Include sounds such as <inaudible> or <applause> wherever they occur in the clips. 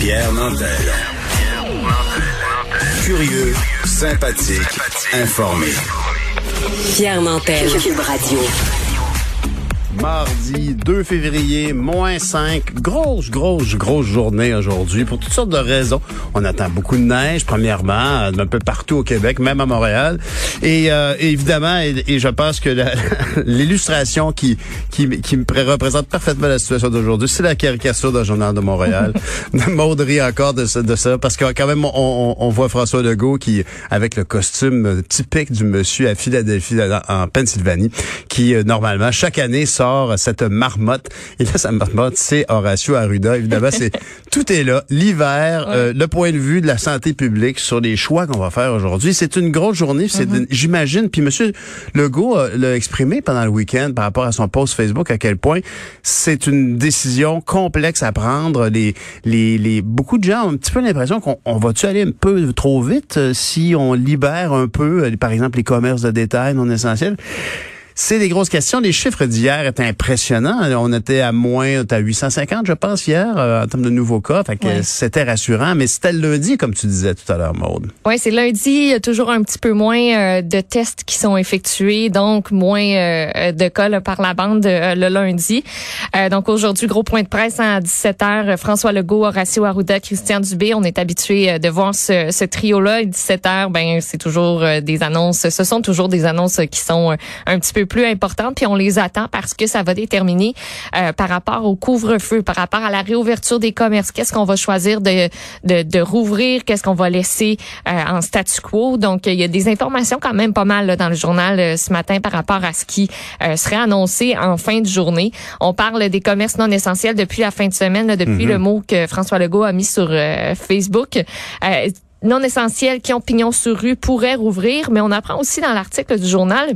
Pierre Nantel. Curieux, sympathique, informé. Pierre Nantel. Cube Radio. Mardi 2 février, moins 5. Grosse, grosse, grosse journée aujourd'hui pour toutes sortes de raisons. On attend beaucoup de neige, premièrement, un peu partout au Québec, même à Montréal. Et euh, évidemment, et, je pense que <laughs> l'illustration qui, qui, qui me représente parfaitement la situation d'aujourd'hui, c'est la caricature d'un journal de Montréal. <laughs> <laughs> Maud rit encore de ça, de ça parce que quand même, on, on, voit François Legault qui, avec le costume typique du monsieur à Philadelphie, en Pennsylvanie, qui, euh, normalement, chaque année, sort cette marmotte. Et là, sa marmotte, c'est Horacio Arruda. Évidemment, c'est <laughs> tout est là. L'hiver, euh, le point de vue de la santé publique sur les choix qu'on va faire aujourd'hui. C'est une grosse journée. C'est, mm-hmm. j'imagine. Puis Monsieur Legault euh, l'a exprimé pendant le week-end par rapport à son post Facebook à quel point c'est une décision complexe à prendre. Les, les, les beaucoup de gens ont un petit peu l'impression qu'on on va-tu aller un peu trop vite euh, si on libère un peu, par exemple, les commerces de détail non essentiels? C'est des grosses questions. Les chiffres d'hier étaient impressionnants. On était à moins, à 850, je pense, hier, euh, en termes de nouveaux cas. Fait que c'était rassurant. Mais c'était lundi, comme tu disais tout à l'heure, Maude. Oui, c'est lundi. Il y a toujours un petit peu moins euh, de tests qui sont effectués, donc moins euh, de cas par la bande le lundi. donc aujourd'hui, gros point de presse à 17h. François Legault, Horacio Arruda, Christian Dubé. On est habitué de voir ce, ce trio-là. 17h, ben c'est toujours des annonces. Ce sont toujours des annonces qui sont un petit peu plus importantes, puis on les attend parce que ça va déterminer euh, par rapport au couvre-feu, par rapport à la réouverture des commerces, qu'est-ce qu'on va choisir de, de, de rouvrir, qu'est-ce qu'on va laisser euh, en statu quo? Donc, il y a des informations quand même pas mal là, dans le journal euh, ce matin par rapport à ce qui serait annoncé en fin de journée. On parle des commerces non essentiels depuis la fin de semaine, depuis mm-hmm. le mot que François Legault a mis sur Facebook non essentiels qui ont pignon sur rue pourraient rouvrir, mais on apprend aussi dans l'article du journal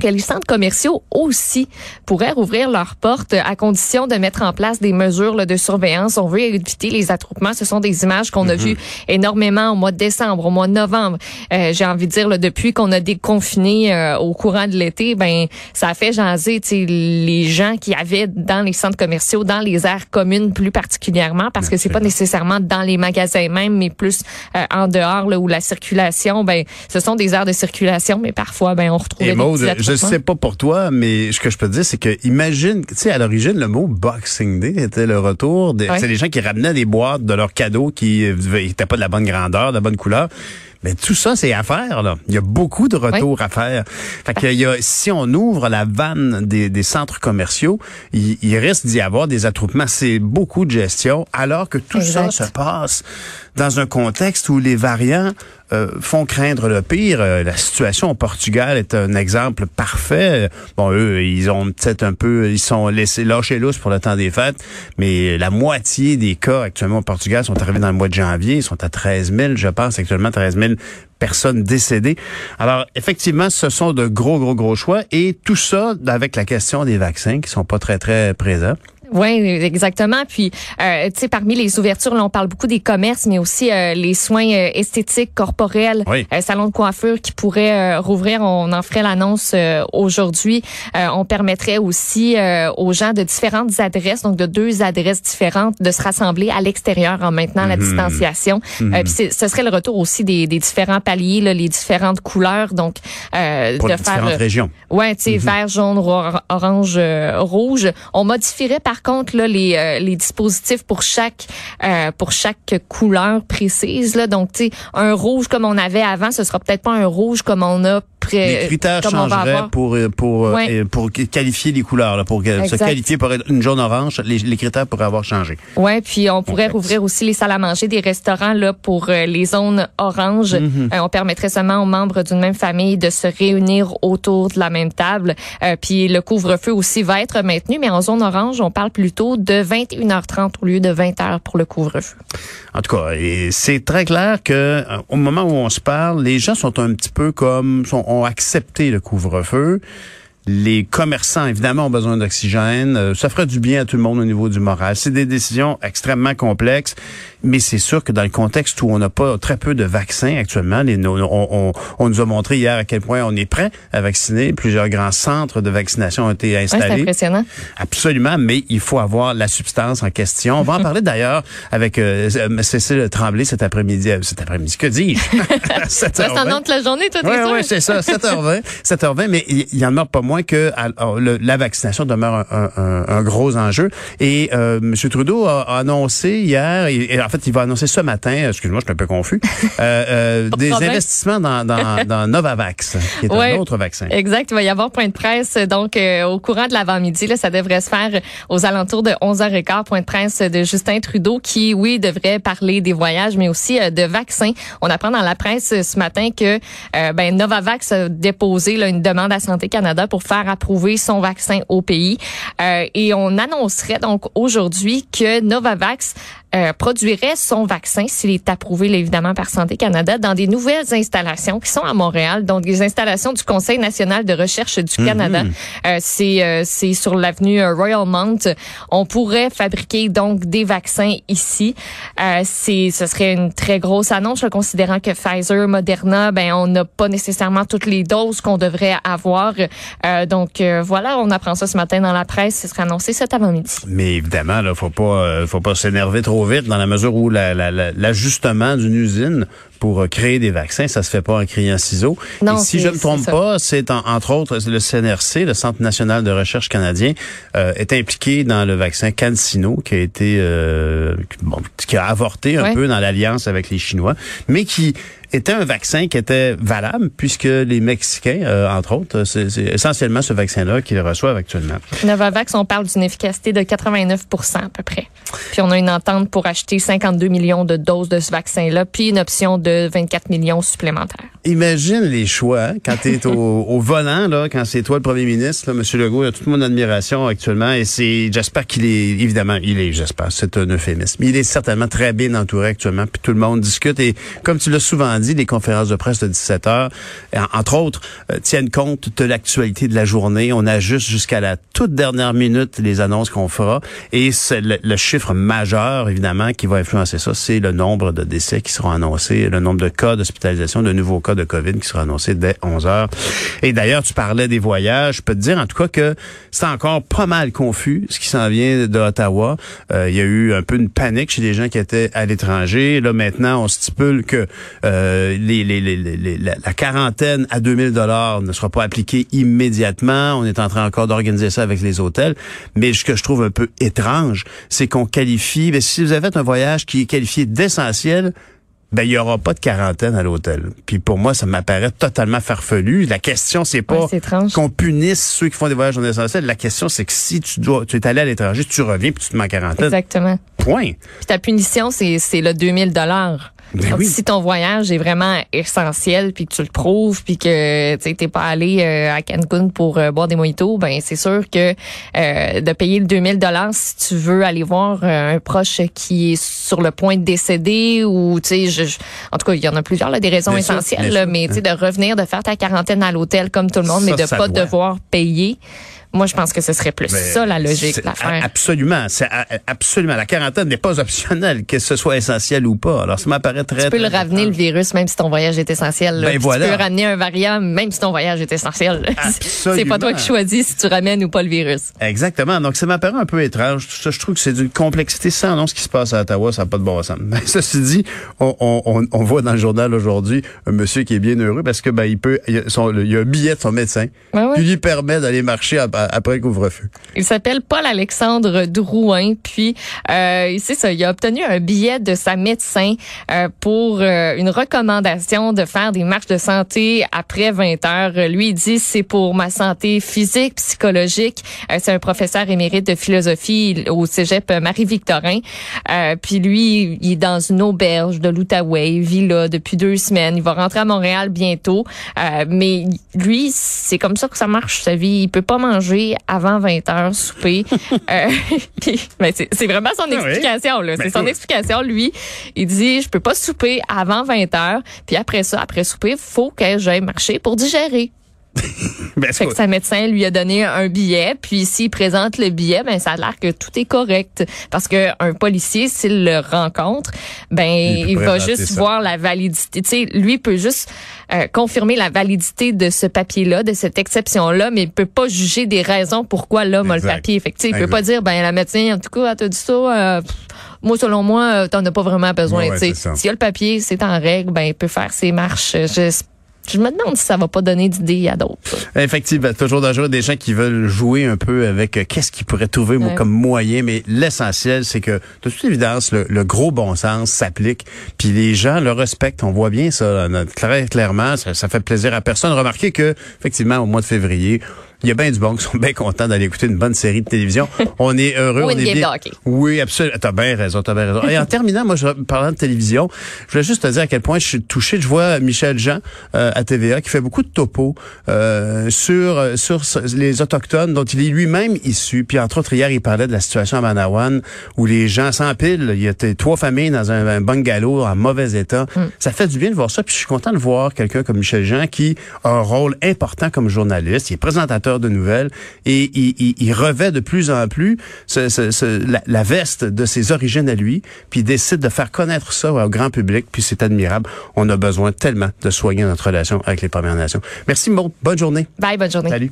que les centres commerciaux aussi pourraient rouvrir leurs portes à condition de mettre en place des mesures de surveillance. On veut éviter les attroupements. Ce sont des images qu'on a mhm. vues énormément au mois de décembre, au mois de novembre. Euh, J'ai envie de dire, là, depuis qu'on a déconfiné euh, au courant de l'été, ben ça a fait jaser les gens qui avaient dans les centres commerciaux, dans les aires communes plus particulièrement, parce que c'est pas nécessairement dans les magasins même, mais plus euh, en dehors là, où la circulation, ben ce sont des aires de circulation, mais parfois ben on retrouve je sais pas pour toi, mais ce que je peux te dire, c'est que imagine, tu sais, à l'origine, le mot Boxing Day était le retour. Des, C'est des gens qui ramenaient des boîtes de leurs cadeaux qui n'étaient pas de la bonne grandeur, de la bonne couleur. Mais tout ça, c'est à faire. Là. Il y a beaucoup de retours à faire. Fait que y a, si on ouvre la vanne des, des centres commerciaux, il, il risque d'y avoir des attroupements. C'est beaucoup de gestion, alors que tout ça se passe dans un contexte où les variants euh, font craindre le pire. Euh, la situation au Portugal est un exemple parfait. Bon, eux, ils ont peut-être un peu, ils sont laissés lâchés lousses pour le temps des fêtes, mais la moitié des cas actuellement au Portugal sont arrivés dans le mois de janvier. Ils sont à 13 000, je pense, actuellement 13 000 personnes décédées. Alors, effectivement, ce sont de gros, gros, gros choix. Et tout ça avec la question des vaccins qui sont pas très, très présents. Oui, exactement. Puis, euh, tu sais, parmi les ouvertures, là, on parle beaucoup des commerces, mais aussi euh, les soins euh, esthétiques, corporels, oui. salons de coiffure qui pourraient rouvrir. On en ferait l'annonce aujourd'hui. on permettrait aussi aux gens de différentes adresses, donc de deux adresses différentes, de se rassembler à l'extérieur en maintenant la mhm. distanciation. Mm puis, ce serait le retour aussi des, des différents paliers, là, les différentes couleurs, donc Pour de les faire. Différentes régions. Ouais, tu sais, mhm. vert, jaune, orange, rouge. On modifierait par contre là les, euh, les dispositifs pour chaque euh, pour chaque couleur précise là. Donc tu sais un rouge comme on avait avant, ce sera peut-être pas un rouge comme on a les critères changeraient pour euh, pour pour qualifier les couleurs là, pour se qualifier pour être une jaune orange, les, les critères pourraient avoir changé. Ouais, puis on pourrait rouvrir aussi les salles à manger des restaurants là pour les zones oranges. Mhm. on permettrait seulement aux membres d'une même famille de se réunir autour de la même table. puis le couvre-feu aussi va être maintenu, mais en zone orange, on parle plutôt de 21h30 au lieu de 20h pour le couvre-feu. En tout cas, c'est très clair que euh, au moment où on se parle, les gens sont un petit peu comme sont, ont accepté le couvre-feu. Les commerçants, évidemment, ont besoin d'oxygène. Euh, ça ferait du bien à tout le monde au niveau du moral. C'est des décisions extrêmement complexes Mais c'est sûr que dans le contexte où on n'a pas très peu de vaccins actuellement, les, on, on, nous a montré hier à quel point on est prêt à vacciner. Plusieurs grands centres de vaccination ont été installés. c'est impressionnant. Absolument, mais il faut avoir la substance en question. On va en <laughs> parler d'ailleurs avec euh, Cécile Tremblay cet après-midi. Euh, cet après-midi, que dis-je? C'est en toute la journée, toi, Oui, oui, c'est ça, 7h20. 7h20, <laughs> mais il y, en demeure pas moins que la vaccination demeure un, un, un, gros enjeu. Et euh, M. Trudeau a, annoncé hier, et, fait, il va annoncer ce matin, excuse-moi, je suis un peu confus, <laughs> euh, euh des investissements dans, dans, <laughs> dans, Novavax, qui est un autre vaccin. Exact, il va y avoir point de presse. Donc, euh, au courant de l'avant-midi, là, ça devrait se faire aux alentours de 11h15, point de presse de Justin Trudeau, qui, oui, devrait parler des voyages, mais aussi de vaccins. On apprend dans la presse ce matin que ben, Novavax a déposé là, une demande à Santé Canada pour faire approuver son vaccin au pays. Euh, et on annoncerait donc aujourd'hui que Novavax euh, produirait son vaccin s'il est approuvé évidemment par Santé Canada dans des nouvelles installations qui sont à Montréal, donc des installations du Conseil national de recherche du mhm. Canada. Euh, c'est euh, c'est sur l'avenue Royal Mount. On pourrait fabriquer donc des vaccins ici. c'est ce serait une très grosse annonce, considérant que Pfizer, Moderna, ben on n'a pas nécessairement toutes les doses qu'on devrait avoir. donc voilà, on apprend ça ce matin dans la presse. Ce sera annoncé cet avant-midi. Mais évidemment, là, faut pas faut pas s'énerver trop dans la mesure où l'ajustement d'une usine pour euh, créer des vaccins, ça se fait pas en criant ciseaux. Non, Et si je ne me trompe pas, c'est entre autres le CNRC, le Centre national de recherche canadien, euh, est impliqué dans le vaccin CanSino qui a été euh, bon, qui a avorté un peu dans l'alliance avec les Chinois, mais qui était un vaccin qui était valable puisque les Mexicains, euh, entre autres, c'est essentiellement ce vaccin-là qu'ils reçoivent actuellement. Novavax, on parle d'une efficacité de 89 à peu près. Puis on a une entente pour acheter 52 millions de doses de ce vaccin-là, puis une option de 24 millions supplémentaires. Imagine les choix quand tu es <laughs> au, volant, là, quand c'est toi le premier ministre, là, M. Legault, il a toute mon admiration actuellement et c'est, j'espère qu'il est, évidemment, il est, j'espère, c'est un euphémisme. Il est certainement très bien entouré actuellement, puis tout le monde discute et comme tu l'as souvent dit, les conférences de presse de 17 heures, entre autres, euh, tiennent compte de l'actualité de la journée. On ajuste jusqu'à la toute dernière minute les annonces qu'on fera et c'est le, le chiffre majeur, évidemment, qui va influencer ça, c'est le nombre de décès qui seront annoncés, le nombre de cas d'hospitalisation, de nouveaux cas de COVID qui seront annoncés dès 11 heures. Et d'ailleurs, tu parlais des voyages. Je peux te dire, en tout cas, que c'est encore pas mal confus, ce qui s'en vient de Ottawa. Euh, il y a eu un peu une panique chez les gens qui étaient à l'étranger. Là, maintenant, on stipule que euh, la, quarantaine à 2000 dollars ne sera pas appliquée immédiatement. On est en train encore d'organiser ça avec les hôtels. Mais ce que je trouve un peu étrange, c'est qu'on qualifie, mais si vous avez fait un voyage qui est qualifié d'essentiel, ben il y aura pas de quarantaine à l'hôtel. Puis pour moi, ça m'apparaît totalement farfelu. La question c'est pas qu'on punisse ceux qui font des voyages non essentiels. La question c'est que si tu dois tu es allé à l'étranger, tu reviens puis tu te mets en quarantaine. Exactement. Point. Puis ta punition c'est c'est le 2000 dollars. Ben si ton voyage est vraiment essentiel, puis que tu le prouves, puis que tu n'es pas allé euh, à Cancun pour euh, boire des mojitos, ben c'est sûr que euh, de payer le 2000 dollars si tu veux aller voir un proche qui est sur le point de décéder ou tu sais, en tout cas il y en a plusieurs là, des raisons essentielles, mais tu sais de revenir, de faire ta quarantaine à l'hôtel comme tout le monde, mais de pas devoir payer. Moi, je pense que ce serait plus ça la logique, l'affaire. Absolument, c'est absolument. La quarantaine n'est pas optionnelle, que ce soit essentiel ou pas. Alors, ça m'apparaît très. Tu peux le ramener le virus, même si ton voyage est essentiel. Ben voilà. Tu peux ramener un variant, même si ton voyage est essentiel. <laughs> c'est pas toi qui choisis si tu ramènes ou pas le virus. Exactement. Donc, ça m'apparaît un peu étrange. Je trouve que c'est d'une complexité sans nom ce qui se passe à Ottawa. Ça n'a pas de bon sens. Mais <laughs> ceci dit, on, on, on voit dans le journal aujourd'hui un monsieur qui est bien heureux parce que ben il peut, il, y a un billet de son médecin qui lui permet d'aller marcher à, après couvre-feu. Il s'appelle Paul-Alexandre Drouin, puis euh, c'est ça, il a obtenu un billet de sa médecin euh, pour euh, une recommandation de faire des marches de santé après 20 heures. Lui, il dit c'est pour ma santé physique, psychologique. Euh, c'est un professeur émérite de philosophie au Cégep Marie-Victorin. Euh, puis lui, il est dans une auberge de l'Outaouais, il vit là depuis deux semaines. Il va rentrer à Montréal bientôt, mais lui, c'est comme ça que ça marche sa vie. Il peut pas manger avant 20 heures souper. <laughs> euh, <laughs> ben, c'est vraiment son ah explication. là. C'est son explication. Lui, il dit, je peux pas souper avant 20 heures. Puis après ça, après souper, faut que j'aille marcher pour digérer. <laughs> Ben, Fait que sa médecin lui a donné un billet, puis s'il présente le billet, ben ça a l'air que tout est correct. Parce que un policier, s'il le rencontre, ben Il va juste ça. voir la validité. Tu sais, lui peut juste euh, confirmer la validité de ce papier-là, de cette exception-là, mais il peut pas juger des raisons pourquoi l'homme a le papier. Fait que, il peut pas dire, ben la médecin, en tout cas, elle t'a dit ça. euh, pff, moi, selon moi, euh, t'en as pas vraiment besoin. Ouais, ouais. S'il y a le papier, c'est en règle, ben il peut faire ses marches. Je, je me demande si ça va pas donner d'idées à d'autres. Effectivement, toujours dangereux des gens qui veulent jouer un peu avec euh, qu'est-ce qu'ils pourraient trouver Ouais. comme moyen, mais l'essentiel, c'est que de toute évidence, le, le gros bon sens s'applique, puis les gens le respectent. On voit bien ça, là, très clairement. Ça, ça fait plaisir à personne. Remarquez que, effectivement, au mois de février, il y a bien du bon qui sont <laughs> bien contents d'aller écouter une bonne série de télévision. <laughs> On est heureux. Ou on une est game bien- de hockey. Oui, absolument. T'as bien raison, t'as bien raison. Et en <laughs> terminant, moi, je parlant de télévision, je voulais juste te dire à quel point je suis touché. Je vois Michel Jean euh, à TVA qui fait beaucoup de topos euh, sur euh, sur les autochtones dont il est lui-même issu. Puis entre autres hier, il parlait de la situation à Manawan où les gens s'empilent. Il y a trois familles dans un, un bungalow en mauvais état. Ça fait du bien de voir ça. Puis je suis content de voir quelqu'un comme Michel Jean qui a un rôle important comme journaliste. Il est présentateur de nouvelles et il, il- il revêt de plus en plus ce- ce- ce- la, la veste de ses origines à lui, puis il décide de faire connaître ça au grand public, puis c'est admirable. On a besoin tellement de soigner notre relation avec les Premières Nations. Merci Maud, bonne journée. Bye, bonne journée. Salut.